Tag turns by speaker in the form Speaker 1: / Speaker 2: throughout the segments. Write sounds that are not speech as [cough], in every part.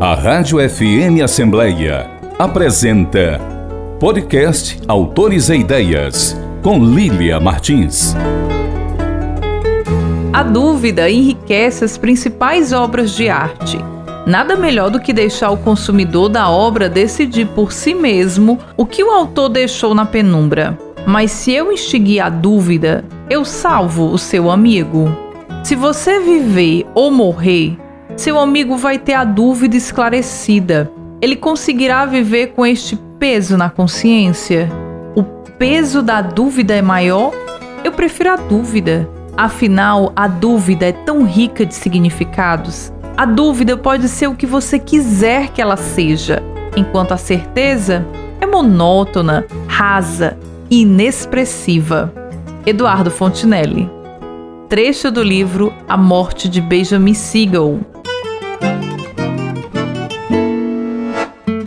Speaker 1: A Rádio FM Assembleia apresenta Podcast Autores e Ideias, com Lília Martins.
Speaker 2: A dúvida enriquece as principais obras de arte. Nada melhor do que deixar o consumidor da obra decidir por si mesmo o que o autor deixou na penumbra. Mas se eu instiguir a dúvida, eu salvo o seu amigo. Se você viver ou morrer, seu amigo vai ter a dúvida esclarecida. Ele conseguirá viver com este peso na consciência? O peso da dúvida é maior? Eu prefiro a dúvida. Afinal, a dúvida é tão rica de significados. A dúvida pode ser o que você quiser que ela seja, enquanto a certeza é monótona, rasa e inexpressiva. Eduardo Fontinelli. Trecho do livro A Morte de Benjamin Siegel.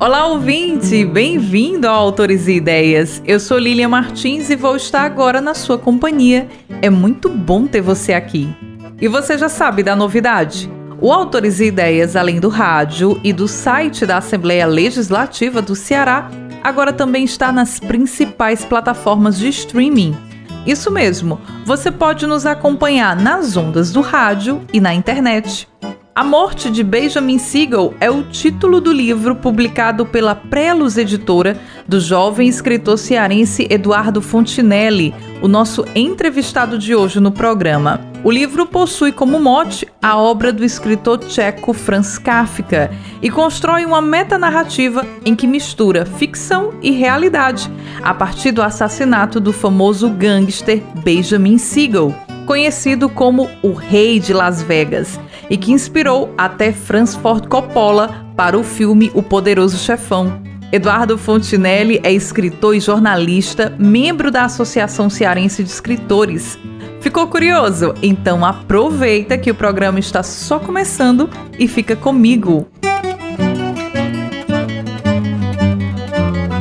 Speaker 2: Olá, ouvinte! Bem-vindo ao Autores e Ideias. Eu sou Lilian Martins e vou estar agora na sua companhia. É muito bom ter você aqui. E você já sabe da novidade? O Autores e Ideias, além do rádio e do site da Assembleia Legislativa do Ceará, agora também está nas principais plataformas de streaming. Isso mesmo, você pode nos acompanhar nas ondas do rádio e na internet. A Morte de Benjamin Siegel é o título do livro publicado pela Prelus Editora do jovem escritor cearense Eduardo Fontinelli, o nosso entrevistado de hoje no programa. O livro possui como mote a obra do escritor tcheco Franz Kafka e constrói uma metanarrativa em que mistura ficção e realidade, a partir do assassinato do famoso gangster Benjamin Siegel, conhecido como o Rei de Las Vegas e que inspirou até Francis Ford Coppola para o filme O Poderoso Chefão. Eduardo Fontinelli é escritor e jornalista, membro da Associação Cearense de Escritores. Ficou curioso? Então aproveita que o programa está só começando e fica comigo.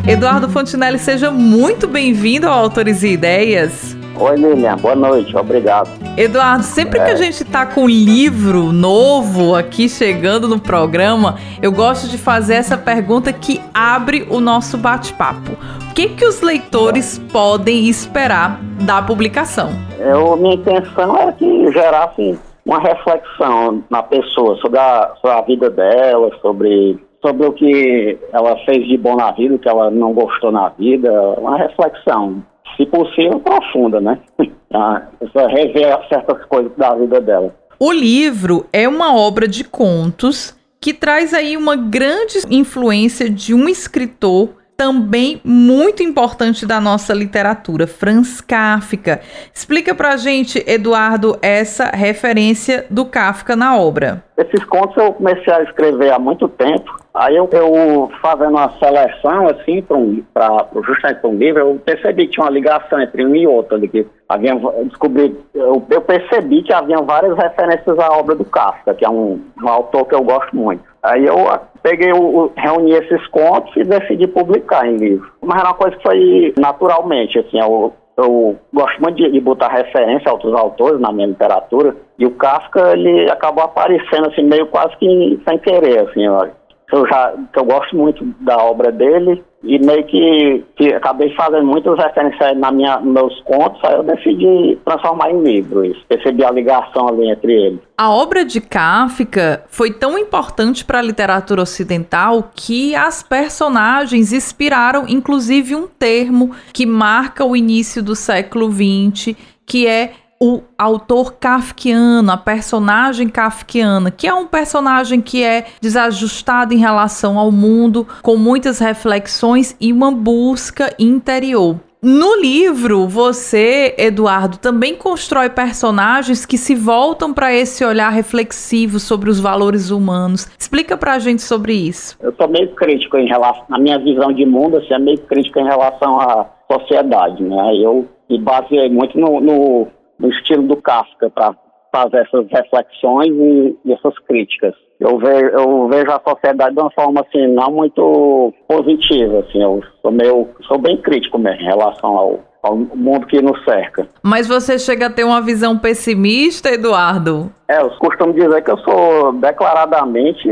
Speaker 2: Eduardo Fontinelli, seja muito bem-vindo ao Autores e Ideias.
Speaker 3: Oi, Lilian, boa noite, obrigado.
Speaker 2: Eduardo, sempre é. que a gente tá com um livro novo aqui chegando no programa, eu gosto de fazer essa pergunta que abre o nosso bate-papo. O que, que os leitores podem esperar da publicação?
Speaker 3: Eu, minha intenção é que gerasse uma reflexão na pessoa sobre a, sobre a vida dela, sobre sobre o que ela fez de bom na vida, o que ela não gostou na vida, uma reflexão se possível, profunda, né? [laughs] Ah, rever certas coisas da vida dela.
Speaker 2: O livro é uma obra de contos que traz aí uma grande influência de um escritor também muito importante da nossa literatura, Franz Kafka. Explica pra gente, Eduardo, essa referência do Kafka na obra.
Speaker 3: Esses contos eu comecei a escrever há muito tempo. Aí eu, eu fazendo uma seleção, assim, para um, justamente para um livro, eu percebi que tinha uma ligação entre um e outro. Ali, que havia, descobri, eu, eu, percebi que havia várias referências à obra do Kafka, que é um, um autor que eu gosto muito. Aí eu peguei, o, reuni esses contos e decidi publicar em livro. Mas era uma coisa que foi naturalmente, assim, eu, eu gosto muito de, de, botar referência a outros autores na minha literatura, e o Kafka, ele acabou aparecendo, assim, meio quase que sem querer, assim, ó eu já eu gosto muito da obra dele e meio que, que acabei fazendo muitas referências na minha meus contos, aí eu decidi transformar em livro isso. Percebi a ligação ali entre eles.
Speaker 2: A obra de Kafka foi tão importante para a literatura ocidental que as personagens inspiraram inclusive um termo que marca o início do século XX, que é o autor kafkiano, a personagem kafkiana, que é um personagem que é desajustado em relação ao mundo, com muitas reflexões e uma busca interior. No livro, você, Eduardo, também constrói personagens que se voltam para esse olhar reflexivo sobre os valores humanos. Explica para a gente sobre isso.
Speaker 3: Eu sou meio crítico em relação, na minha visão de mundo, assim, é meio crítico em relação à sociedade, né? Eu me baseei muito no, no no estilo do Kafka para fazer essas reflexões e, e, essas críticas. Eu vejo, eu vejo a sociedade de uma forma assim não muito positiva, assim, eu sou meio, sou bem crítico mesmo em relação ao, ao mundo que nos cerca.
Speaker 2: Mas você chega a ter uma visão pessimista, Eduardo?
Speaker 3: É, eu costumo dizer que eu sou declaradamente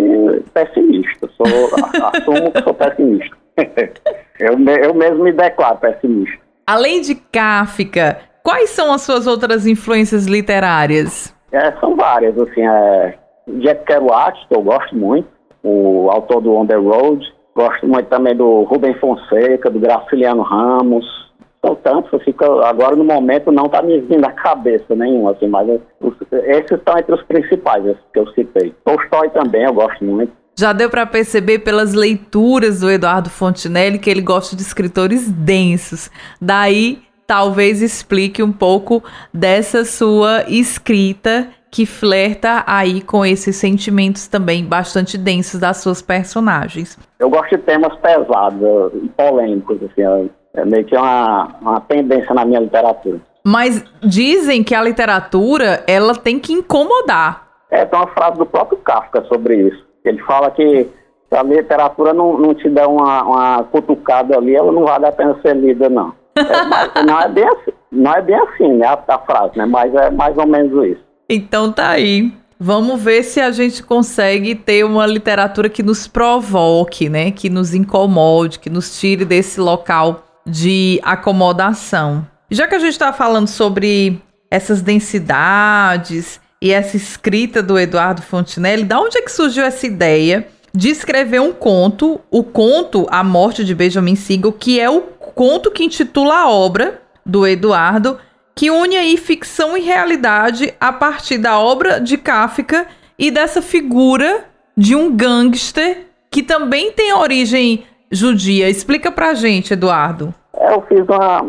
Speaker 3: pessimista. Sou, [laughs] assumo que sou pessimista. [laughs] eu, eu mesmo me declaro pessimista.
Speaker 2: Além de Kafka, quais são as suas outras influências literárias?
Speaker 3: É, são várias, assim, é, Jack Kerouac, que eu gosto muito, o autor do On The Road, gosto muito também do Rubem Fonseca, do Graciliano Ramos, são tantos, assim, que agora no momento não está me vindo à cabeça nenhum, assim, mas os, esses estão entre os principais, esses que eu citei. Tolstói também eu gosto muito.
Speaker 2: Já deu para perceber pelas leituras do Eduardo Fontinelli que ele gosta de escritores densos. Daí, talvez explique um pouco dessa sua escrita que flerta aí com esses sentimentos também bastante densos das suas personagens.
Speaker 3: Eu gosto de temas pesados e polêmicos, assim, é meio que uma, uma tendência na minha literatura.
Speaker 2: Mas dizem que a literatura, ela tem que incomodar.
Speaker 3: É, tem uma frase do próprio Kafka sobre isso. Ele fala que se a literatura não, não te der uma, uma cutucada ali, ela não vale a pena ser lida, não. É, não é bem assim, não é bem assim né, a, a frase, né? Mas é mais ou menos isso.
Speaker 2: Então tá aí. Vamos ver se a gente consegue ter uma literatura que nos provoque, né? Que nos incomode, que nos tire desse local de acomodação. Já que a gente está falando sobre essas densidades e essa escrita do Eduardo Fontinelli, da onde é que surgiu essa ideia de escrever um conto, o conto A Morte de Benjamin Siegel, que é o conto que intitula a obra do Eduardo, que une aí ficção e realidade a partir da obra de Kafka e dessa figura de um gangster que também tem origem judia. Explica pra gente, Eduardo.
Speaker 3: É, eu fiz uma.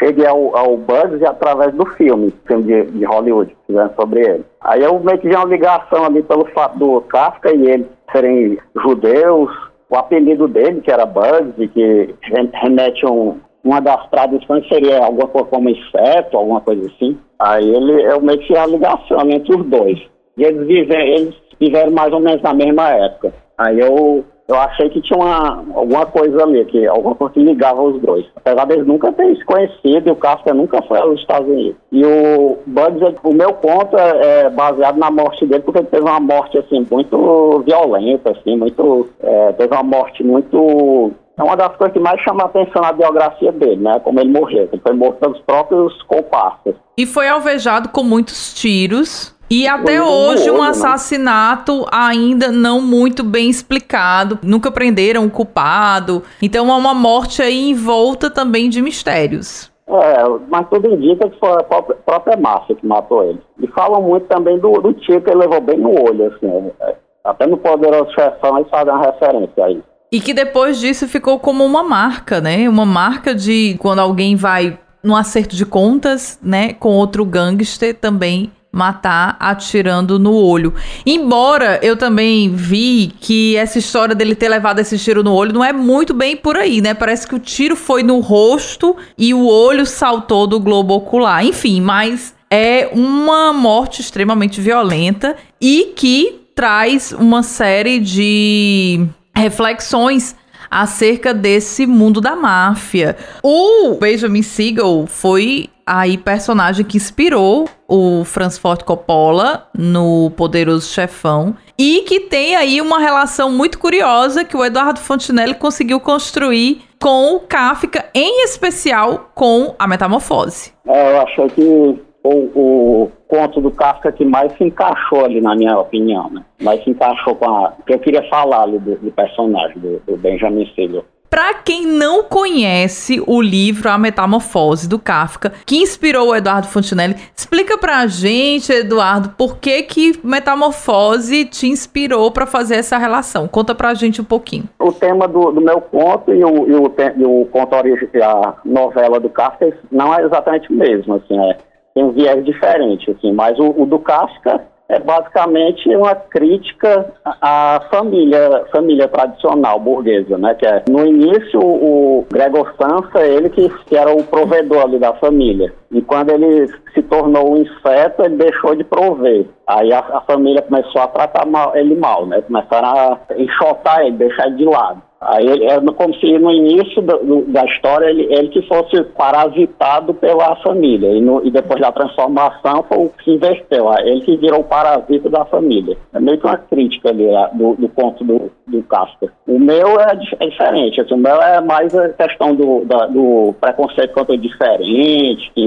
Speaker 3: Cheguei ao, ao Buzz através do filme, filme de, de Hollywood, fizeram sobre ele. Aí eu meio que vi uma ligação ali pelo fato do Kafka e ele serem judeus, o apelido dele, que era Buzz, que remete a um, uma das traduções seria alguma coisa como inseto, alguma coisa assim. Aí ele, fiz a ligação entre os dois. E eles, vivem, eles viveram mais ou menos na mesma época. Aí eu eu achei que tinha uma, alguma coisa ali, que alguma coisa que ligava os dois. Apesar deles nunca terem se conhecido, e o Kafka nunca foi aos Estados Unidos. E o Bugs, o meu conto é, é, baseado na morte dele, porque ele teve uma morte, assim, muito violenta, assim, muito... É, teve uma morte muito... É uma das coisas que mais chama a atenção na biografia dele, né? Como ele morreu. Ele foi morto pelos próprios comparsas.
Speaker 2: E foi alvejado com muitos tiros e até hoje um né? assassinato né? ainda não muito bem explicado. Nunca prenderam o culpado. Então é uma morte aí envolta também de mistérios.
Speaker 3: É, mas tudo indica que foi a própria, máfia que matou ele. E falam muito também do, do tiro que ele levou bem no olho, assim. É, até no Poderoso Chefão eles fazem uma referência aí.
Speaker 2: E que depois disso ficou como uma marca, né? Uma marca de quando alguém vai num acerto de contas, né, com outro gangster também matar atirando no olho. Embora eu também vi que essa história dele ter levado esse tiro no olho não é muito bem por aí, né? Parece que o tiro foi no rosto e o olho saltou do globo ocular. Enfim, mas é uma morte extremamente violenta e que traz uma série de reflexões acerca desse mundo da máfia. O Benjamin Siegel foi aí personagem que inspirou o Francis Ford Coppola no Poderoso Chefão e que tem aí uma relação muito curiosa que o Eduardo Fontinelli conseguiu construir com o Kafka, em especial com a Metamorfose.
Speaker 3: É, eu achei que o, o conto do Kafka que mais se encaixou ali, na minha opinião, né? Mais se encaixou com a... que eu queria falar ali do, do personagem, do, do Benjamin Siegel.
Speaker 2: Para quem não conhece o livro A Metamorfose do Kafka, que inspirou o Eduardo Fontinelli, explica pra gente, Eduardo, por que que Metamorfose te inspirou para fazer essa relação? Conta pra gente um pouquinho.
Speaker 3: O tema do, do meu conto e o, e o, e o conto original, a novela do Kafka, não é exatamente o mesmo, assim, é, tem um viés diferente, assim, mas o, o do Kafka é basicamente uma crítica à família, família tradicional burguesa, né? Que é, no início o Gregor Samsa, ele que, que era o provedor ali da família. E quando ele se tornou um inseto, ele deixou de prover. Aí a, a família começou a tratar mal, ele mal, né? Começaram a enxotar ele, deixar ele de lado. Aí ele, é como se no início do, do, da história ele, ele, que fosse parasitado pela família e, no, e, depois da transformação foi o que se inverteu, ele que virou o parasita da família. É meio que uma crítica ali do, do ponto do, do Casper. O meu é, é diferente, assim, o meu é mais a questão do, da, do preconceito contra o diferente, que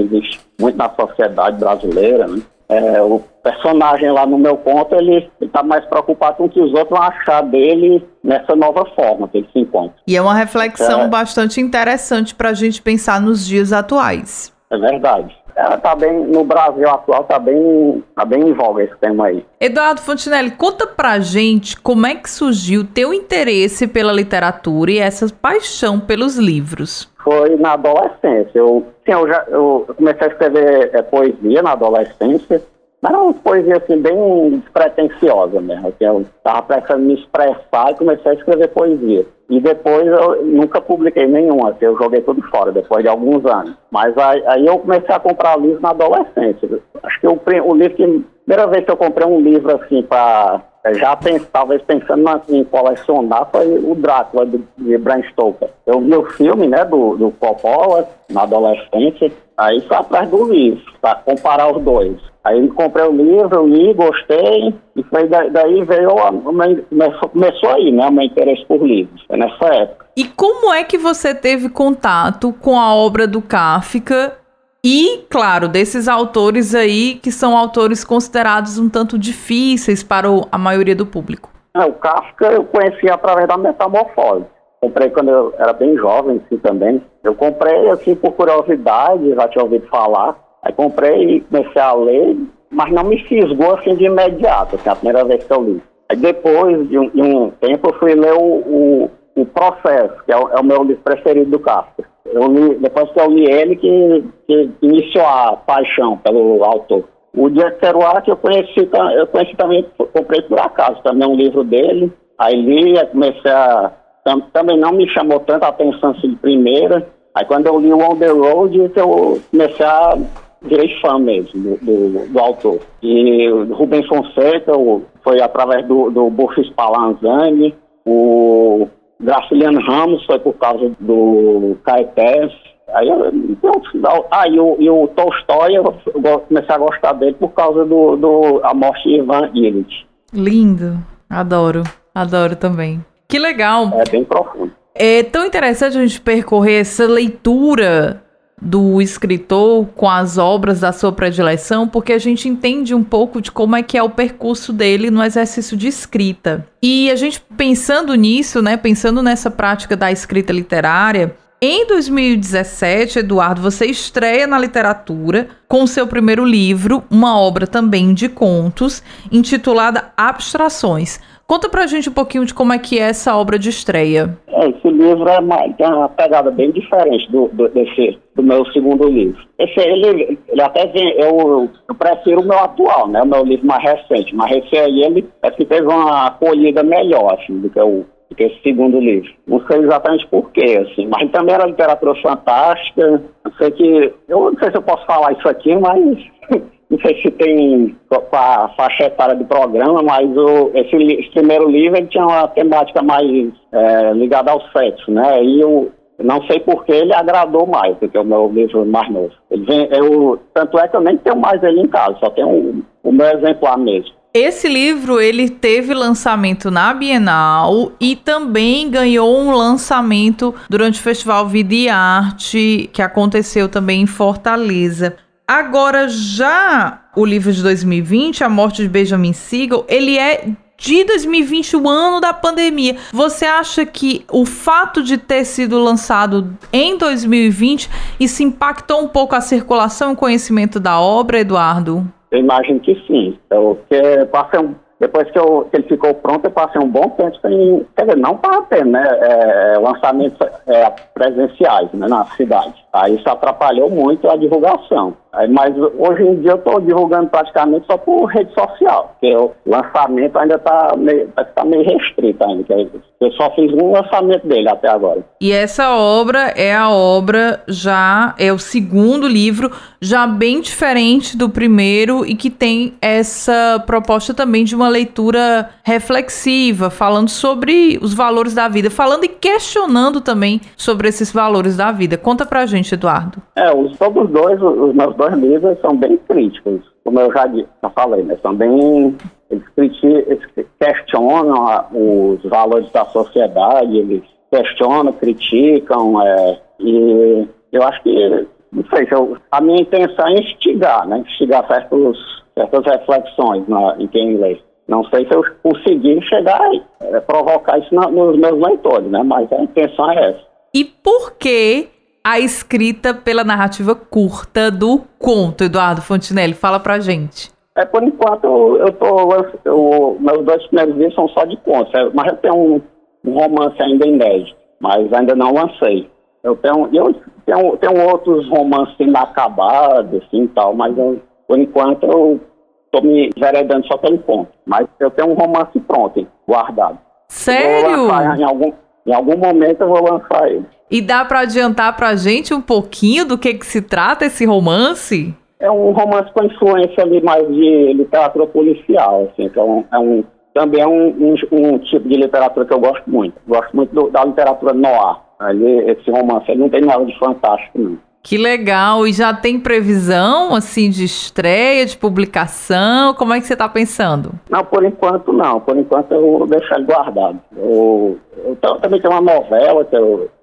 Speaker 3: muito na sociedade brasileira, né? É, o personagem lá no meu conto, ele está mais preocupado com o que os outros vão achar dele nessa nova forma que ele se encontra.
Speaker 2: E é uma reflexão é, bastante interessante para a gente pensar nos dias atuais.
Speaker 3: É verdade. Ela tá bem, no Brasil atual está bem, tá bem em voga esse tema aí.
Speaker 2: Eduardo Fontinelli, conta pra gente como é que surgiu o teu interesse pela literatura e essa paixão pelos livros.
Speaker 3: Foi na adolescência. Eu, sim, eu, já, eu comecei a escrever é, poesia na adolescência, mas era uma poesia assim, bem despretensiosa mesmo. Eu estava precisando me expressar e comecei a escrever poesia. E depois eu nunca publiquei nenhuma, assim, eu joguei tudo fora depois de alguns anos. Mas aí, aí eu comecei a comprar livros na adolescência. Acho que o, o livro que. Primeira vez que eu comprei um livro assim para já pens, talvez pensando em colecionar foi o Drácula de, de Bram Stoker. Eu vi o filme, né, do, do Coppola na adolescência, aí foi atrás do livro, para comparar os dois. Aí comprei o livro, li, gostei, e foi daí, daí veio, a, começou, começou aí, né, o meu interesse por livros, nessa época.
Speaker 2: E como é que você teve contato com a obra do Kafka e, claro, desses autores aí que são autores considerados um tanto difíceis para o, a maioria do público.
Speaker 3: É, o Kafka eu conheci através da Metamorfose. Comprei quando eu era bem jovem, assim, também. Eu comprei, assim, por curiosidade, já tinha ouvido falar. Aí comprei e comecei a ler, mas não me fisgou, assim, de imediato, assim, a primeira vez que eu li. Aí depois de um, de um tempo eu fui ler o, o, o Processo, que é o, é o meu livro preferido do Kafka. Eu li, depois que eu li ele, que, que iniciou a paixão pelo autor. O Jack Kerouac eu conheci, eu conheci também, comprei por acaso também um livro dele. Aí li, comecei a. Também não me chamou tanta atenção assim de primeira. Aí quando eu li o On the Road, eu comecei a virei fã mesmo do, do, do autor. E Rubens Fonseca foi através do, do Burfis Palanzani, o Graciliano Ramos foi por causa do Caetés. Aí, então, ah, e o, e o Tolstói, eu comecei a gostar dele por causa do, do a morte de Ivan Illich.
Speaker 2: Lindo, adoro, adoro também. Que legal.
Speaker 3: É bem profundo.
Speaker 2: É tão interessante a gente percorrer essa leitura do escritor com as obras da sua predileção, porque a gente entende um pouco de como é que é o percurso dele no exercício de escrita. E a gente pensando nisso, né, pensando nessa prática da escrita literária, em 2017, Eduardo, você estreia na literatura com seu primeiro livro, uma obra também de contos, intitulada Abstrações. Conta pra gente um pouquinho de como é que é essa obra de estreia.
Speaker 3: É, esse livro é uma, tem uma pegada bem diferente do, do, desse, do meu segundo livro. Esse ele, ele até vem, eu, eu prefiro o meu atual, né? O meu livro mais recente. Mas esse aí, ele é que teve uma acolhida melhor, assim, do que o do que esse segundo livro. Não sei exatamente porquê, assim, mas também era literatura fantástica. Não sei que. Eu não sei se eu posso falar isso aqui, mas [laughs] não sei se tem com a faixa etária do programa, mas o, esse, esse, primeiro livro ele tinha uma temática mais é, ligada ao sexo, né? E eu não sei por que ele agradou mais do que o meu livro mais novo. Vem, eu, tanto é que eu nem tenho mais ele em casa, só tenho o, o meu exemplar mesmo.
Speaker 2: Esse livro ele teve lançamento na Bienal e também ganhou um lançamento durante o Festival Vida e Arte que aconteceu também em Fortaleza. Agora, já o livro de 2020, A Morte de Benjamin Siegel, ele é de 2020, o ano da pandemia. Você acha que o fato de ter sido lançado em 2020 isso impactou um pouco a circulação e conhecimento da obra, Eduardo?
Speaker 3: Eu imagino que sim. Eu, que passei um, depois que, eu, que, ele ficou pronto, eu passei um bom tempo sem. Quer dizer, não para ter né, é, lançamentos é, presenciais né, na cidade. Aí isso atrapalhou muito a divulgação. Mas hoje em dia eu estou divulgando praticamente só por rede social, porque o lançamento ainda está meio, tá meio restrito ainda. Eu só fiz um lançamento dele até agora.
Speaker 2: E essa obra é a obra já, é o segundo livro, já bem diferente do primeiro e que tem essa proposta também de uma leitura reflexiva, falando sobre os valores da vida, falando e questionando também sobre esses valores da vida. Conta pra gente, Eduardo.
Speaker 3: É, os, todos dois, os meus dois livros são bem críticos, como eu já, já falei, né? São bem. Eles, eles questionam os valores da sociedade, eles questionam, criticam, é, e eu acho que, não sei, se eu, a minha intenção é instigar, né? Instigar certos, certas reflexões na, em quem lê. Não sei se eu conseguir chegar e é, provocar isso na, nos meus leitores, né? Mas a intenção é essa.
Speaker 2: E por que a escrita pela narrativa curta do conto, Eduardo Fontinelli? Fala pra gente.
Speaker 3: É, por enquanto, eu tô. Eu, meus dois primeiros livros são só de contos, é, mas eu tenho um, um, romance ainda inédito, mas ainda não lancei. Eu tenho, eu tenho, tenho outros romances inacabados, assim tal, mas eu, por enquanto eu estou me veredando só pelo conto. Mas eu tenho um romance pronto, hein, guardado.
Speaker 2: Sério?
Speaker 3: Em algum, em algum momento eu vou lançar ele.
Speaker 2: E dá para adiantar pra gente um pouquinho do que, que se trata esse romance?
Speaker 3: É um romance com influência ali mais de literatura policial, assim, é um, é um também é um, um, um, tipo de literatura que eu gosto muito. Gosto muito do, da literatura noir. Ali, esse romance não tem nada de fantástico, não.
Speaker 2: Que legal! E já tem previsão, assim, de estreia, de publicação? Como é que você está pensando?
Speaker 3: Não, por enquanto não. Por enquanto eu vou deixar ele guardado. Eu, eu também tenho uma novela que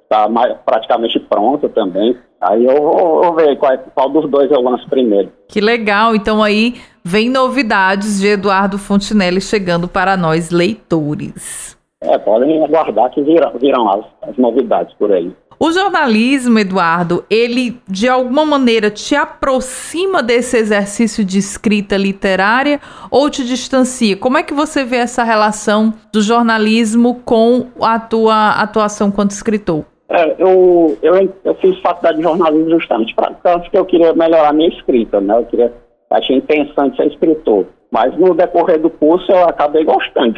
Speaker 3: está praticamente pronta também. Aí eu vou, vou ver qual, qual, dos dois eu lanço primeiro.
Speaker 2: Que legal! Então aí vem novidades de Eduardo Fontinelli chegando para nós, leitores.
Speaker 3: É, podem aguardar que virão, virão as, as novidades por aí.
Speaker 2: O jornalismo, Eduardo, ele de alguma maneira te aproxima desse exercício de escrita literária ou te distancia? Como é que você vê essa relação do jornalismo com a tua atuação quanto escritor?
Speaker 3: É, eu, eu, eu, fiz faculdade de jornalismo justamente para que eu queria melhorar a minha escrita, né? Eu queria, achei interessante ser escritor. Mas no decorrer do curso eu acabei gostando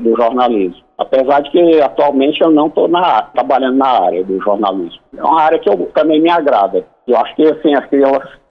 Speaker 3: do jornalismo. Apesar de que atualmente eu não estou trabalhando na área do jornalismo. É uma área que eu, também me agrada. Eu acho que assim, acho que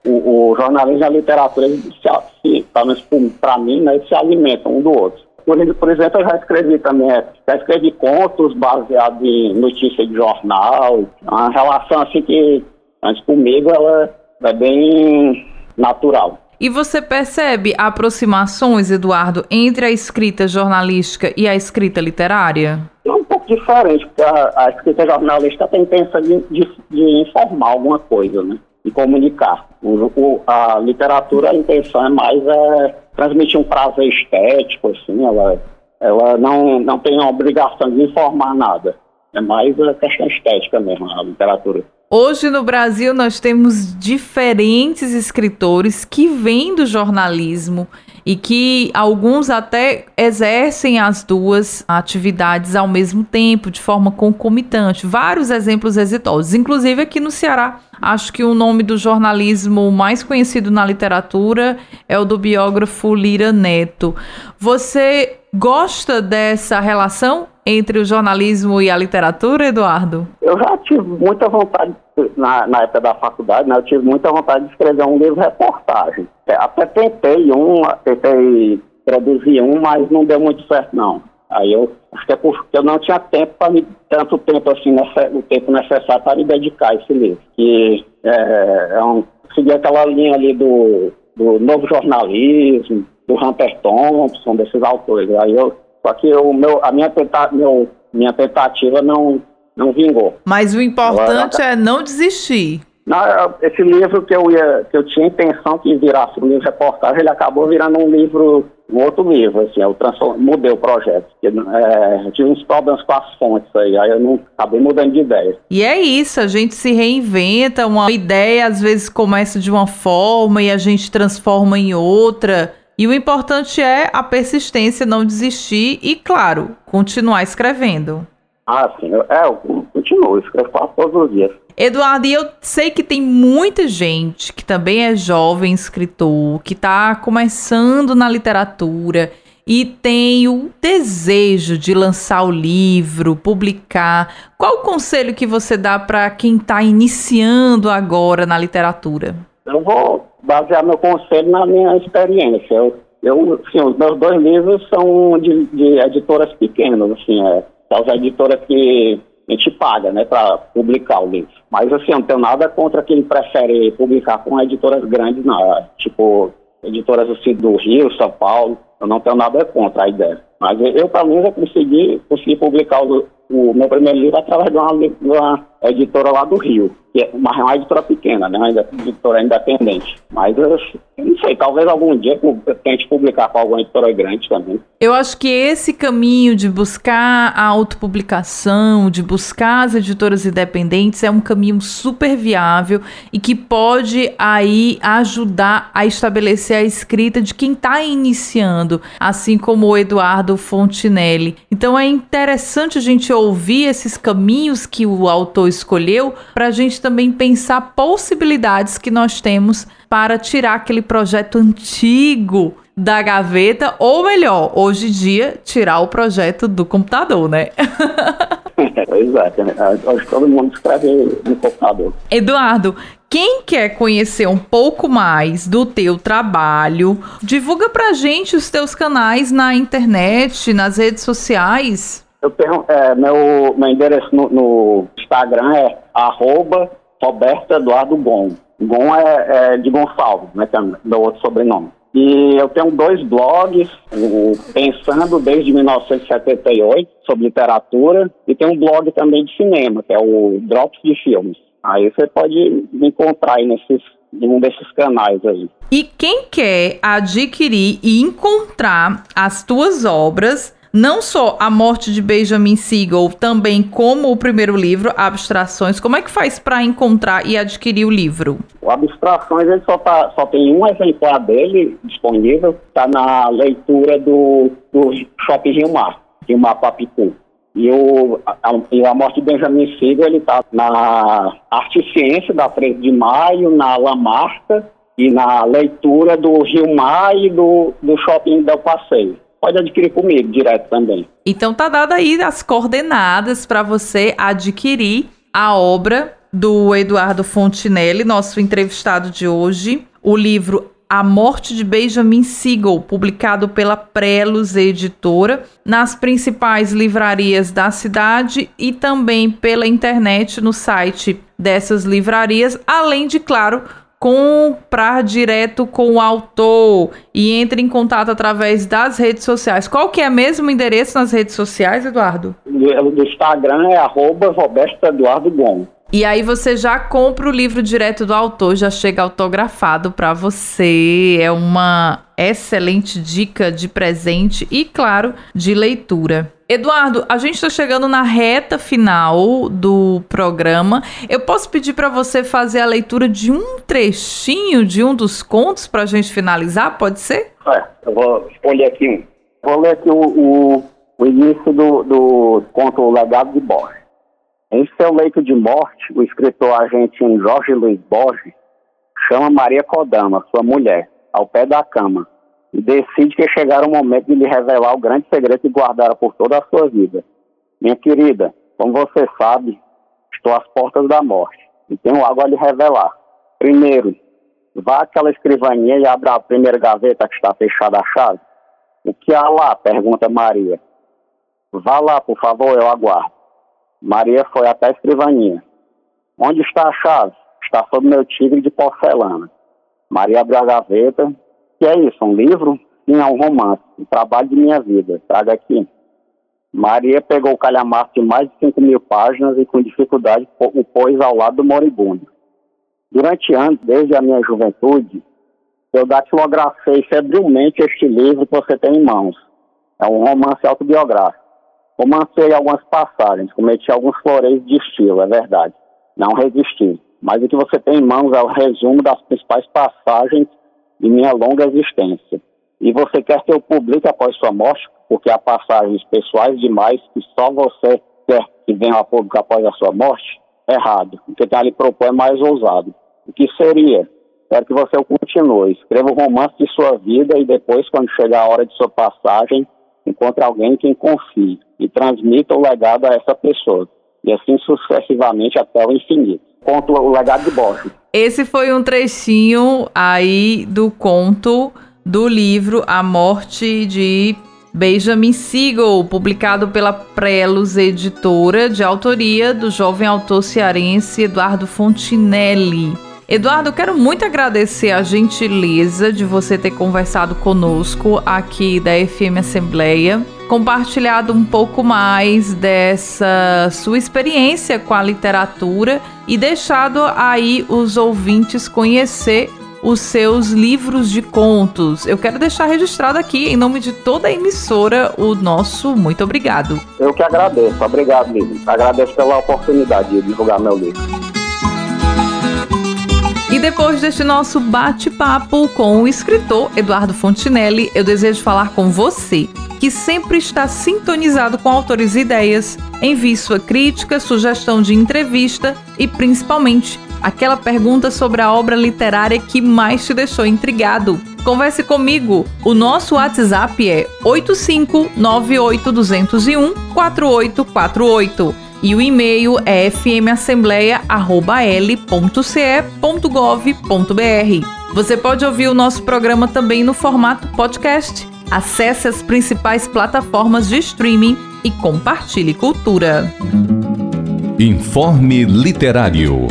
Speaker 3: o, o, jornalismo e a literatura, se, pelo menos para mim, né, se alimentam um do outro. Por, por, exemplo, eu já escrevi também, é, já escrevi contos baseados em notícias de jornal. Uma relação assim que, antes comigo, ela é bem natural.
Speaker 2: E você percebe aproximações, Eduardo, entre a escrita jornalística e a escrita literária?
Speaker 3: É um pouco diferente, porque a, a escrita jornalística tem intenção de, de, de, informar alguma coisa, né? De comunicar. O, o, a literatura, a intenção é mais é, transmitir um prazer estético, assim, ela, ela não, não tem a obrigação de informar nada. É mais a questão estética mesmo, a literatura.
Speaker 2: Hoje no Brasil nós temos diferentes escritores que vêm do jornalismo e que alguns até exercem as duas atividades ao mesmo tempo, de forma concomitante. Vários exemplos exitosos, inclusive aqui no Ceará. Acho que o nome do jornalismo mais conhecido na literatura é o do biógrafo Lira Neto. Você gosta dessa relação entre o jornalismo e a literatura, Eduardo?
Speaker 3: Eu já tive muita vontade, na, na época da faculdade, né, eu tive muita vontade de escrever um livro reportagem. É, até tentei um, tentei produzir um, mas não deu muito certo, não. Aí eu acho que é porque eu não tinha tempo para tanto tempo assim, o tempo necessário para me dedicar a esse livro. Que é, é um, seguir aquela linha ali do, do novo jornalismo, do Hunter Thompson, desses autores. Aí eu só que o meu, a minha, tenta, meu, minha tentativa não, não vingou.
Speaker 2: Mas o importante Agora, é não desistir.
Speaker 3: Não, esse livro que eu, ia, que eu tinha intenção que virasse um livro reportagem, ele acabou virando um livro, um outro livro, assim, eu mudei o projeto. Porque, é, eu tive uns problemas com as fontes aí, aí eu não acabei mudando de ideia.
Speaker 2: E é isso, a gente se reinventa, uma ideia às vezes começa de uma forma e a gente transforma em outra. E o importante é a persistência, não desistir e, claro, continuar escrevendo.
Speaker 3: Ah, sim. É, eu continuo, escrevo quase todos os dias.
Speaker 2: Eduardo, e eu sei que tem muita gente que também é jovem escritor, que está começando na literatura e tem o desejo de lançar o livro, publicar. Qual o conselho que você dá para quem está iniciando agora na literatura?
Speaker 3: Eu vou basear meu conselho na minha experiência. Eu, eu assim, os meus dois livros são de, de editoras pequenas, assim, é, as editoras que a gente paga, né, para publicar o livro. Mas assim, eu não tenho nada contra quem prefere publicar com editoras grandes, não, tipo editoras assim do Rio, São Paulo. Eu não tenho nada contra a ideia. Mas eu, pelo menos, eu consegui, consegui publicar o, o meu primeiro livro através de uma, de uma editora lá do Rio que é uma, uma editora pequena, né? Uma editora independente. Mas eu, eu não sei, talvez algum dia eu tente publicar com alguma editora grande também.
Speaker 2: Eu acho que esse caminho de buscar a autopublicação, de buscar as editoras independentes, é um caminho super viável e que pode aí ajudar a estabelecer a escrita de quem está iniciando, assim como o Eduardo Fontinelli. Então é interessante a gente ouvir esses caminhos que o autor escolheu para a gente também pensar possibilidades que nós temos para tirar aquele projeto antigo da gaveta, ou melhor, hoje em dia, tirar o projeto do computador, né? [laughs]
Speaker 3: é, né? hoje todo mundo escreve no computador.
Speaker 2: Eduardo, quem quer conhecer um pouco mais do teu trabalho, divulga pra gente os teus canais na internet, nas redes sociais.
Speaker 3: Eu é, meu, meu endereço no, no Instagram é arroba Roberto Eduardo Gon. Gon é, é de Gonçalves, né, que é meu outro sobrenome. E eu tenho dois blogs, o Pensando desde 1978, sobre literatura, e tem um blog também de cinema, que é o Drops de Filmes. Aí você pode me encontrar aí nesses, em um desses canais aí.
Speaker 2: E quem quer adquirir e encontrar as tuas obras, não só a morte de Benjamin Siegel, também como o primeiro livro, Abstrações. Como é que faz para encontrar e adquirir o livro?
Speaker 3: O Abstrações ele só, tá, só tem um exemplar dele disponível, está na leitura do, do Shopping Rio Mar, Rio Mar Papicu. E, o, a, e a morte de Benjamin Siegel ele está na Arte e Ciência, da 13 de maio, na Lamarca e na leitura do Rio Mar e do, do Shopping Del Passeio pode adquirir comigo direto também.
Speaker 2: Então tá dado aí as coordenadas para você adquirir a obra do Eduardo Fontinelli, nosso entrevistado de hoje, o livro A Morte de Benjamin Siegel, publicado pela Prelos Editora, nas principais livrarias da cidade e também pela internet no site dessas livrarias, além de, claro, comprar direto com o autor e entre em contato através das redes sociais. Qual que é mesmo o endereço nas redes sociais, Eduardo?
Speaker 3: Do, do Instagram é arroba Roberto Eduardo Gomes.
Speaker 2: E aí você já compra o livro direto do autor, já chega autografado para você. É uma excelente dica de presente e, claro, de leitura. Eduardo, a gente está chegando na reta final do programa. Eu posso pedir para você fazer a leitura de um trechinho de um dos contos para a gente finalizar? Pode ser?
Speaker 3: É, eu vou escolher aqui. Vou ler aqui o, o, o início do, do conto O Legado de Borges. Em seu leito de morte, o escritor argentino Jorge Luiz Borges chama Maria Kodama, sua mulher, ao pé da cama decide que chegará o momento de lhe revelar o grande segredo que guardara por toda a sua vida. Minha querida, como você sabe, estou às portas da morte e tenho algo a lhe revelar. Primeiro, vá àquela escrivaninha e abra a primeira gaveta que está fechada a chave. O que há lá? pergunta Maria. Vá lá, por favor, eu aguardo. Maria foi até a escrivaninha. Onde está a chave? Está sob meu tigre de porcelana. Maria abriu a gaveta que é isso? Um livro? Sim, é um romance. Um trabalho de minha vida. Traga aqui. Maria pegou o calhamaço de mais de 5 mil páginas e com dificuldade o pôs ao lado do moribundo. Durante anos, desde a minha juventude, eu datilografei febrilmente este livro que você tem em mãos. É um romance autobiográfico. Romancei algumas passagens, cometi alguns floreios de estilo, é verdade. Não resisti. Mas o que você tem em mãos é o resumo das principais passagens de minha longa existência. E você quer que eu publique após sua morte, porque há passagens pessoais demais que só você quer que venha a público após a sua morte, errado. O que ele propõe é mais ousado. O que seria? Quero que você continue. Escreva o romance de sua vida e depois, quando chegar a hora de sua passagem, encontre alguém quem confie e transmita o legado a essa pessoa. E assim sucessivamente até o infinito. Conto o legado de Borges.
Speaker 2: Esse foi um trechinho aí do conto do livro A Morte de Benjamin Siegel, publicado pela Prelos Editora, de autoria do jovem autor cearense Eduardo Fontinelli. Eduardo, quero muito agradecer a gentileza de você ter conversado conosco aqui da FM Assembleia, compartilhado um pouco mais dessa sua experiência com a literatura e deixado aí os ouvintes conhecer os seus livros de contos. Eu quero deixar registrado aqui, em nome de toda a emissora, o nosso muito obrigado.
Speaker 3: Eu que agradeço. Obrigado, Lívia. Agradeço pela oportunidade de divulgar meu livro.
Speaker 2: E depois deste nosso bate-papo com o escritor Eduardo Fontinelli, eu desejo falar com você, que sempre está sintonizado com autores e ideias. Envie sua crítica, sugestão de entrevista e, principalmente, aquela pergunta sobre a obra literária que mais te deixou intrigado. Converse comigo. O nosso WhatsApp é 8598201 4848 e o e-mail é fmassembleia.l.ce.gov.br. Você pode ouvir o nosso programa também no formato podcast. Acesse as principais plataformas de streaming e compartilhe cultura.
Speaker 1: Informe Literário.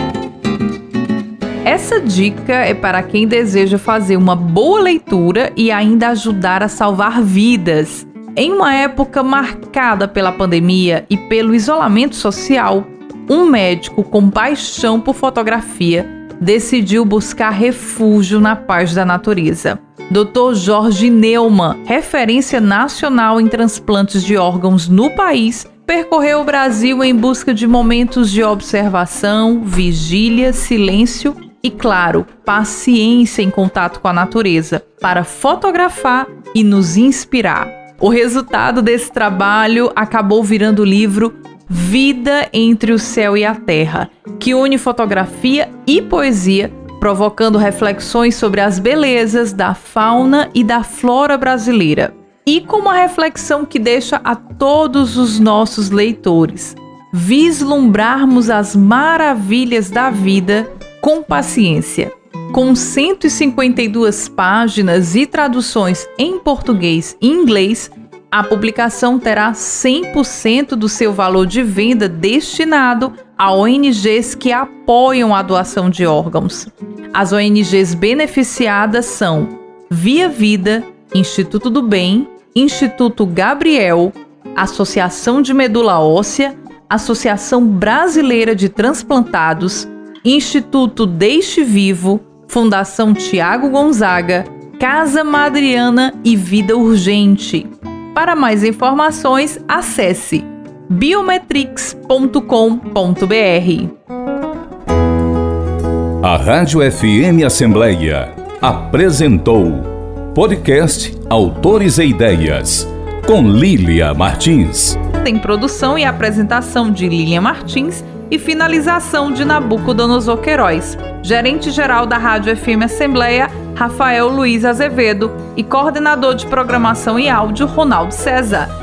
Speaker 2: Essa dica é para quem deseja fazer uma boa leitura e ainda ajudar a salvar vidas. Em uma época marcada pela pandemia e pelo isolamento social, um médico com paixão por fotografia decidiu buscar refúgio na paz da natureza. Dr. Jorge Neumann, referência nacional em transplantes de órgãos no país, percorreu o Brasil em busca de momentos de observação, vigília, silêncio e, claro, paciência em contato com a natureza para fotografar e nos inspirar. O resultado desse trabalho acabou virando o livro Vida entre o Céu e a Terra, que une fotografia e poesia, provocando reflexões sobre as belezas da fauna e da flora brasileira. E com uma reflexão que deixa a todos os nossos leitores vislumbrarmos as maravilhas da vida com paciência. Com 152 páginas e traduções em português e inglês, a publicação terá 100% do seu valor de venda destinado a ONGs que apoiam a doação de órgãos. As ONGs beneficiadas são Via Vida, Instituto do Bem, Instituto Gabriel, Associação de Medula Óssea, Associação Brasileira de Transplantados, Instituto Deixe Vivo, Fundação Tiago Gonzaga, Casa Madriana e Vida Urgente. Para mais informações, acesse biometrix.com.br.
Speaker 1: A Rádio FM Assembleia apresentou podcast Autores e Ideias com Lília Martins.
Speaker 2: Tem produção e apresentação de Lília Martins e finalização de Nabucodonosor Queiroz, gerente-geral da Rádio FM Assembleia, Rafael Luiz Azevedo e coordenador de programação e áudio, Ronaldo César.